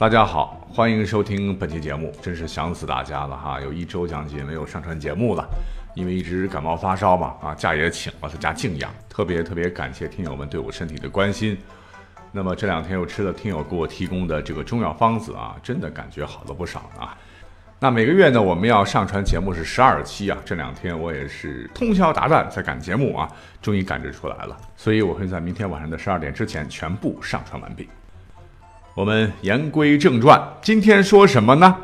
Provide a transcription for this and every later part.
大家好，欢迎收听本期节目，真是想死大家了哈！有一周将近没有上传节目了，因为一直感冒发烧嘛，啊，假也请了，在家静养。特别特别感谢听友们对我身体的关心。那么这两天又吃了听友给我提供的这个中药方子啊，真的感觉好了不少啊。那每个月呢，我们要上传节目是十二期啊，这两天我也是通宵达旦在赶节目啊，终于赶制出来了，所以我会在明天晚上的十二点之前全部上传完毕。我们言归正传，今天说什么呢？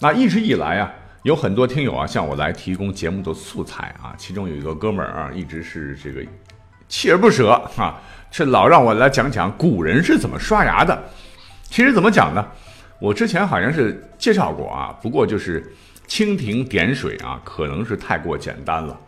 那一直以来啊，有很多听友啊向我来提供节目的素材啊，其中有一个哥们儿啊，一直是这个锲而不舍啊，是老让我来讲讲古人是怎么刷牙的。其实怎么讲呢？我之前好像是介绍过啊，不过就是蜻蜓点水啊，可能是太过简单了。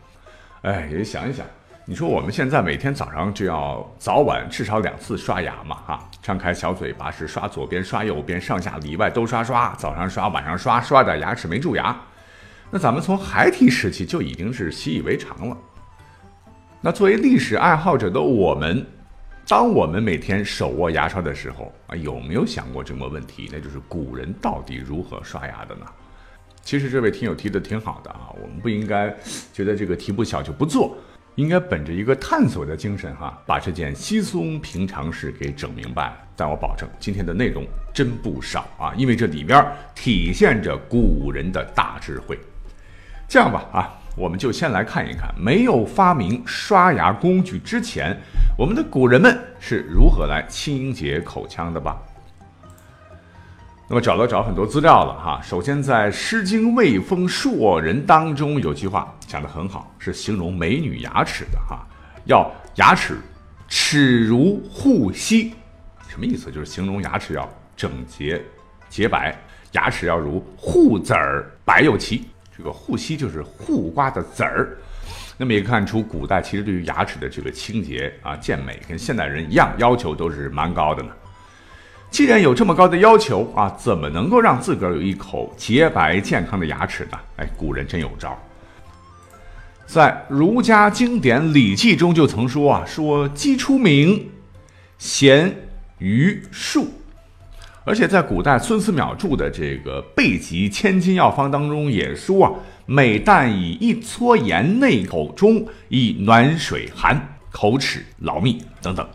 哎，也想一想。你说我们现在每天早上就要早晚至少两次刷牙嘛？哈，张开小嘴巴是刷左边刷右边，上下里外都刷刷，早上刷晚上刷，刷的牙齿没蛀牙。那咱们从孩提时期就已经是习以为常了。那作为历史爱好者的我们，当我们每天手握牙刷的时候啊，有没有想过这么问题？那就是古人到底如何刷牙的呢？其实这位听友提的挺好的啊，我们不应该觉得这个题不小就不做。应该本着一个探索的精神，哈，把这件稀松平常事给整明白。但我保证，今天的内容真不少啊，因为这里边体现着古人的大智慧。这样吧，啊，我们就先来看一看，没有发明刷牙工具之前，我们的古人们是如何来清洁口腔的吧。那么找了找很多资料了哈，首先在《诗经·卫风·硕人》当中有句话讲得很好，是形容美女牙齿的哈，要牙齿齿如护膝，什么意思？就是形容牙齿要整洁洁白，牙齿要如护子儿白又齐。这个护膝就是护瓜的籽儿。那么也看出古代其实对于牙齿的这个清洁啊健美，跟现代人一样，要求都是蛮高的呢。既然有这么高的要求啊，怎么能够让自个儿有一口洁白健康的牙齿呢？哎，古人真有招。在儒家经典《礼记》中就曾说啊，说鸡出名，咸于数。而且在古代孙思邈著的这个《备急千金药方》当中也说啊，每旦以一撮盐内口中，以暖水寒，口齿劳密等等。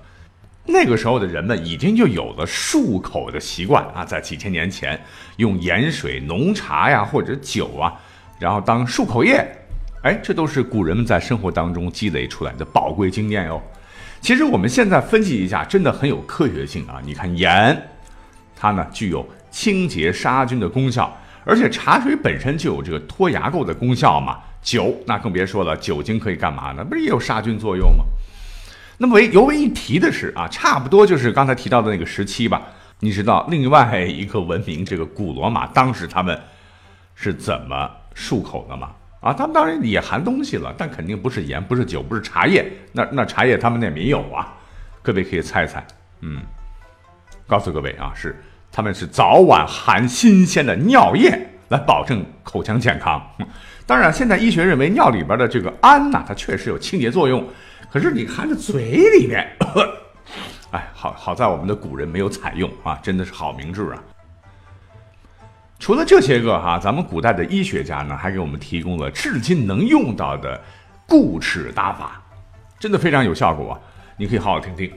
那个时候的人们已经就有了漱口的习惯啊，在几千年前，用盐水、浓茶呀或者酒啊，然后当漱口液，哎，这都是古人们在生活当中积累出来的宝贵经验哟。其实我们现在分析一下，真的很有科学性啊。你看盐，它呢具有清洁杀菌的功效，而且茶水本身就有这个脱牙垢的功效嘛。酒那更别说了，酒精可以干嘛呢？不是也有杀菌作用吗？那么为尤为一提的是啊，差不多就是刚才提到的那个时期吧。你知道另外一个文明，这个古罗马当时他们是怎么漱口的吗？啊，他们当然也含东西了，但肯定不是盐，不是酒，不是茶叶。那那茶叶他们那没有啊。各位可以猜猜，嗯，告诉各位啊，是他们是早晚含新鲜的尿液来保证口腔健康。当然，现在医学认为尿里边的这个氨呐，它确实有清洁作用。可是你含在嘴里面，哎，好好在我们的古人没有采用啊，真的是好明智啊。除了这些个哈，咱们古代的医学家呢，还给我们提供了至今能用到的固齿打法，真的非常有效果啊。你可以好好听听。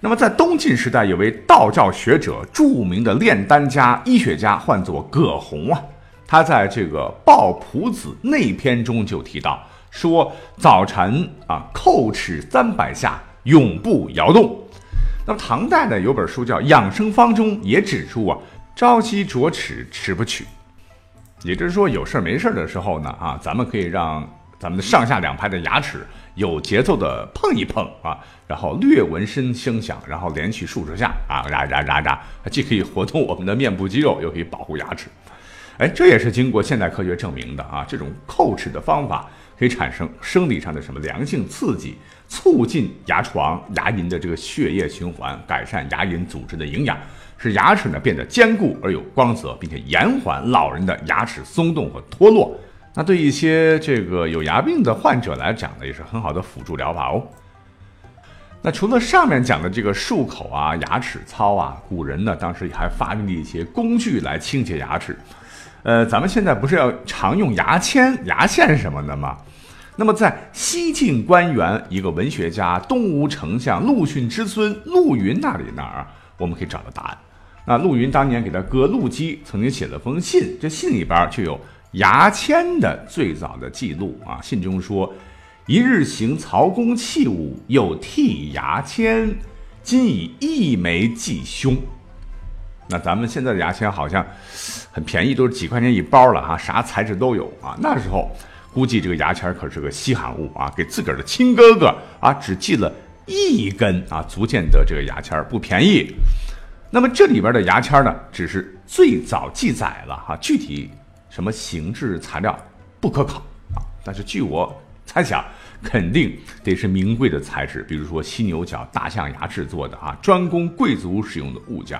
那么在东晋时代，有位道教学者，著名的炼丹家、医学家，唤作葛洪啊。他在这个《抱朴子内篇》中就提到。说早晨啊，叩齿三百下，永不摇动。那么唐代呢，有本书叫《养生方》，中也指出啊，朝夕啄齿，齿不取。也就是说，有事没事的时候呢，啊，咱们可以让咱们的上下两排的牙齿有节奏的碰一碰啊，然后略纹声声响，然后连续数十下啊，喳喳喳喳，既可以活动我们的面部肌肉，又可以保护牙齿。哎，这也是经过现代科学证明的啊，这种叩齿的方法可以产生生理上的什么良性刺激，促进牙床、牙龈的这个血液循环，改善牙龈组织的营养，使牙齿呢变得坚固而有光泽，并且延缓老人的牙齿松动和脱落。那对一些这个有牙病的患者来讲呢，也是很好的辅助疗法哦。那除了上面讲的这个漱口啊、牙齿操啊，古人呢当时还发明了一些工具来清洁牙齿。呃，咱们现在不是要常用牙签、牙线什么的吗？那么在西晋官员一个文学家东吴丞相陆逊之孙陆云那里那儿，我们可以找到答案。那陆云当年给他哥陆基曾经写了封信，这信里边就有。牙签的最早的记录啊，信中说：“一日行曹公器物，又剔牙签，今以一枚寄兄。”那咱们现在的牙签好像很便宜，都是几块钱一包了哈，啥材质都有啊。那时候估计这个牙签可是个稀罕物啊，给自个儿的亲哥哥啊只寄了一根啊，足见得这个牙签不便宜。那么这里边的牙签呢，只是最早记载了哈，具体。什么形制材料不可考啊？但是据我猜想，肯定得是名贵的材质，比如说犀牛角、大象牙制作的啊，专供贵族使用的物件。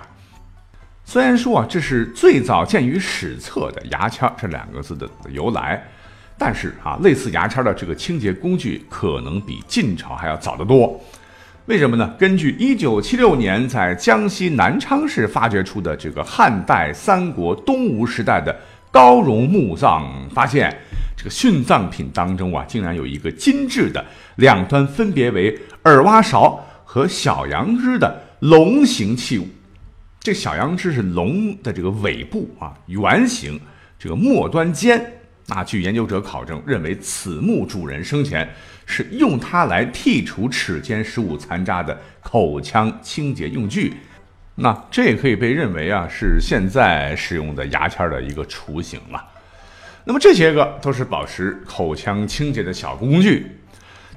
虽然说啊，这是最早见于史册的“牙签”这两个字的由来，但是啊，类似牙签的这个清洁工具可能比晋朝还要早得多。为什么呢？根据1976年在江西南昌市发掘出的这个汉代、三国、东吴时代的。高容墓葬发现，这个殉葬品当中啊，竟然有一个精致的两端分别为耳挖勺和小羊脂的龙形器物。这小羊脂是龙的这个尾部啊，圆形，这个末端尖。那据研究者考证，认为此墓主人生前是用它来剔除齿间食物残渣的口腔清洁用具。那这也可以被认为啊是现在使用的牙签的一个雏形了。那么这些个都是保持口腔清洁的小工具，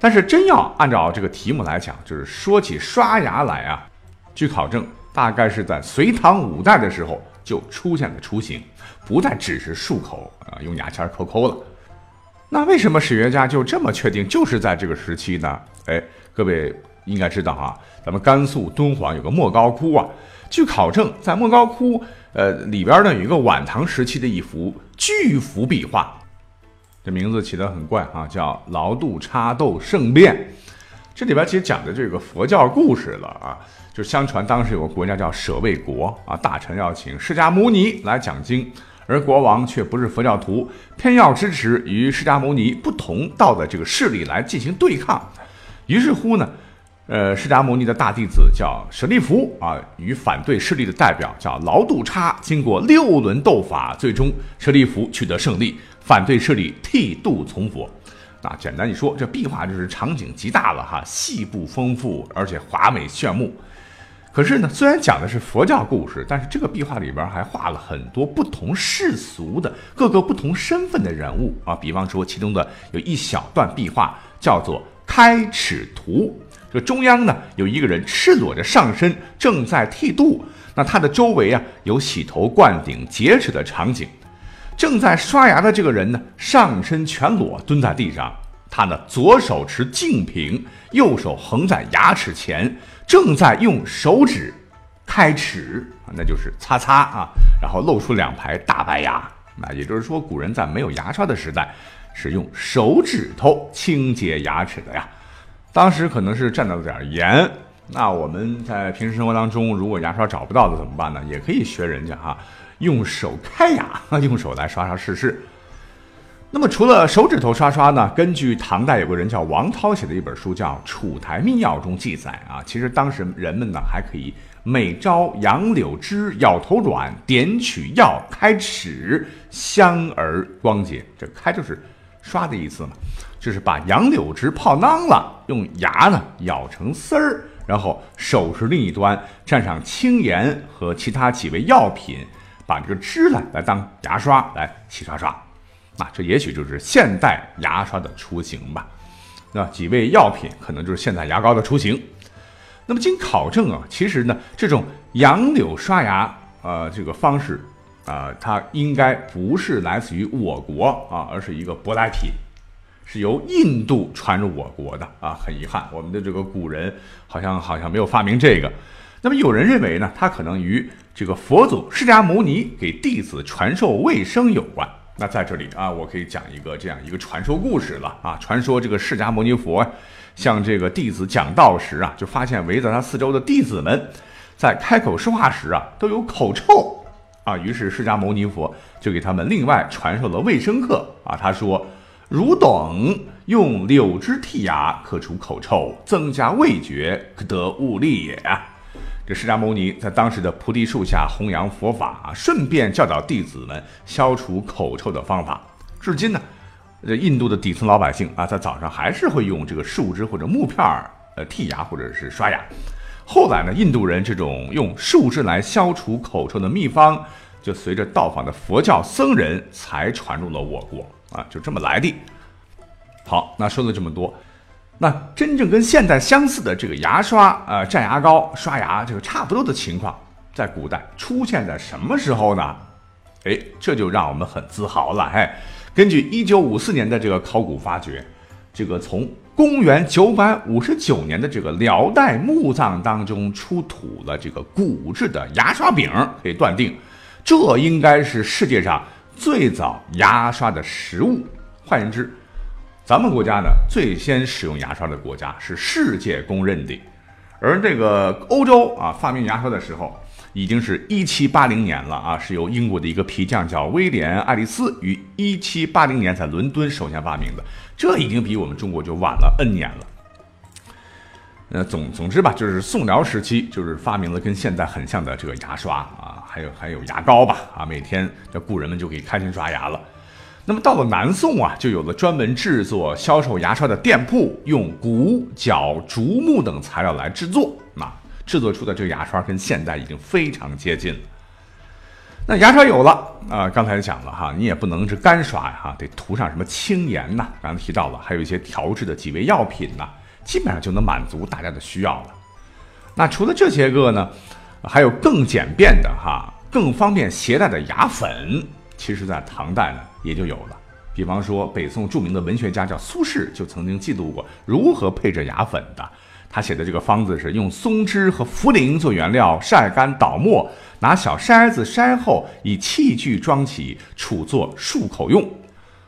但是真要按照这个题目来讲，就是说起刷牙来啊，据考证，大概是在隋唐五代的时候就出现了雏形，不再只是漱口啊用牙签抠抠了。那为什么史学家就这么确定就是在这个时期呢？哎，各位应该知道啊，咱们甘肃敦煌有个莫高窟啊。据考证，在莫高窟，呃，里边呢有一个晚唐时期的一幅巨幅壁画，这名字起得很怪啊，叫“劳度插斗圣变”。这里边其实讲的这个佛教故事了啊，就相传当时有个国家叫舍卫国啊，大臣要请释迦牟尼来讲经，而国王却不是佛教徒，偏要支持与释迦牟尼不同道的这个势力来进行对抗，于是乎呢。呃，释迦牟尼的大弟子叫舍利弗啊，与反对势力的代表叫劳度叉，经过六轮斗法，最终舍利弗取得胜利，反对势力剃度从佛。啊简单一说，这壁画就是场景极大了哈，细部丰富，而且华美炫目。可是呢，虽然讲的是佛教故事，但是这个壁画里边还画了很多不同世俗的各个不同身份的人物啊，比方说其中的有一小段壁画叫做开齿图。这中央呢有一个人赤裸着上身，正在剃度。那他的周围啊有洗头、灌顶、洁齿的场景。正在刷牙的这个人呢，上身全裸，蹲在地上。他呢左手持净瓶，右手横在牙齿前，正在用手指开齿，那就是擦擦啊，然后露出两排大白牙。那也就是说，古人在没有牙刷的时代，是用手指头清洁牙齿的呀。当时可能是蘸了点盐，那我们在平时生活当中，如果牙刷找不到的怎么办呢？也可以学人家哈，用手开牙，用手来刷刷试试。那么除了手指头刷刷呢？根据唐代有个人叫王涛写的一本书叫《楚台秘药》中记载啊，其实当时人们呢还可以每朝杨柳枝咬头软，点取药开齿，香而光洁。这开就是刷的意思嘛。就是把杨柳枝泡囊了，用牙呢咬成丝儿，然后手持另一端蘸上青盐和其他几味药品，把这个汁呢来当牙刷来洗刷刷。啊这也许就是现代牙刷的雏形吧。那几味药品可能就是现代牙膏的雏形。那么经考证啊，其实呢，这种杨柳刷牙呃这个方式啊，它应该不是来自于我国啊，而是一个舶来品，是由印度传入我国的啊。很遗憾，我们的这个古人好像好像没有发明这个。那么有人认为呢，他可能与这个佛祖释迦牟尼给弟子传授卫生有关。那在这里啊，我可以讲一个这样一个传说故事了啊。传说这个释迦牟尼佛向这个弟子讲道时啊，就发现围在他四周的弟子们在开口说话时啊都有口臭啊。于是释迦牟尼佛就给他们另外传授了卫生课啊。他说：“汝等用柳枝剔牙，可除口臭，增加味觉，可得物力也。”这释迦牟尼在当时的菩提树下弘扬佛法啊，顺便教导弟子们消除口臭的方法。至今呢，这印度的底层老百姓啊，在早上还是会用这个树枝或者木片儿呃剔牙或者是刷牙。后来呢，印度人这种用树枝来消除口臭的秘方，就随着到访的佛教僧人才传入了我国啊，就这么来的。好，那说了这么多。那真正跟现代相似的这个牙刷、呃蘸牙膏、刷牙这个差不多的情况，在古代出现在什么时候呢？哎，这就让我们很自豪了。哎，根据一九五四年的这个考古发掘，这个从公元九百五十九年的这个辽代墓葬当中出土了这个骨质的牙刷柄，可以断定，这应该是世界上最早牙刷的实物。换言之，咱们国家呢，最先使用牙刷的国家是世界公认的，而这个欧洲啊，发明牙刷的时候已经是一七八零年了啊，是由英国的一个皮匠叫威廉·爱丽丝于一七八零年在伦敦首先发明的，这已经比我们中国就晚了 N 年了。呃，总总之吧，就是宋辽时期就是发明了跟现在很像的这个牙刷啊，还有还有牙膏吧啊，每天这故人们就可以开心刷牙了。那么到了南宋啊，就有了专门制作、销售牙刷的店铺，用骨、角、竹木等材料来制作。那制作出的这个牙刷跟现代已经非常接近了。那牙刷有了啊，刚才讲了哈，你也不能是干刷呀，哈，得涂上什么青盐呐。刚才提到了，还有一些调制的几味药品呐，基本上就能满足大家的需要了。那除了这些个呢，还有更简便的哈，更方便携带的牙粉。其实，在唐代呢，也就有了。比方说，北宋著名的文学家叫苏轼，就曾经记录过如何配制牙粉的。他写的这个方子是用松枝和茯苓做原料，晒干捣磨，拿小筛子筛后，以器具装起，储作漱口用。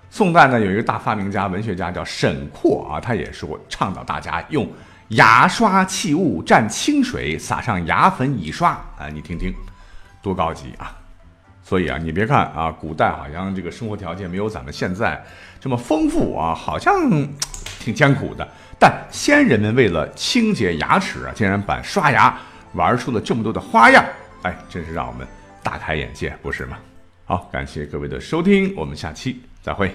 宋代呢，有一个大发明家、文学家叫沈括啊，他也说倡导大家用牙刷器物蘸清水，撒上牙粉以刷。啊，你听听，多高级啊！所以啊，你别看啊，古代好像这个生活条件没有咱们现在这么丰富啊，好像挺艰苦的。但先人们为了清洁牙齿啊，竟然把刷牙玩出了这么多的花样，哎，真是让我们大开眼界，不是吗？好，感谢各位的收听，我们下期再会。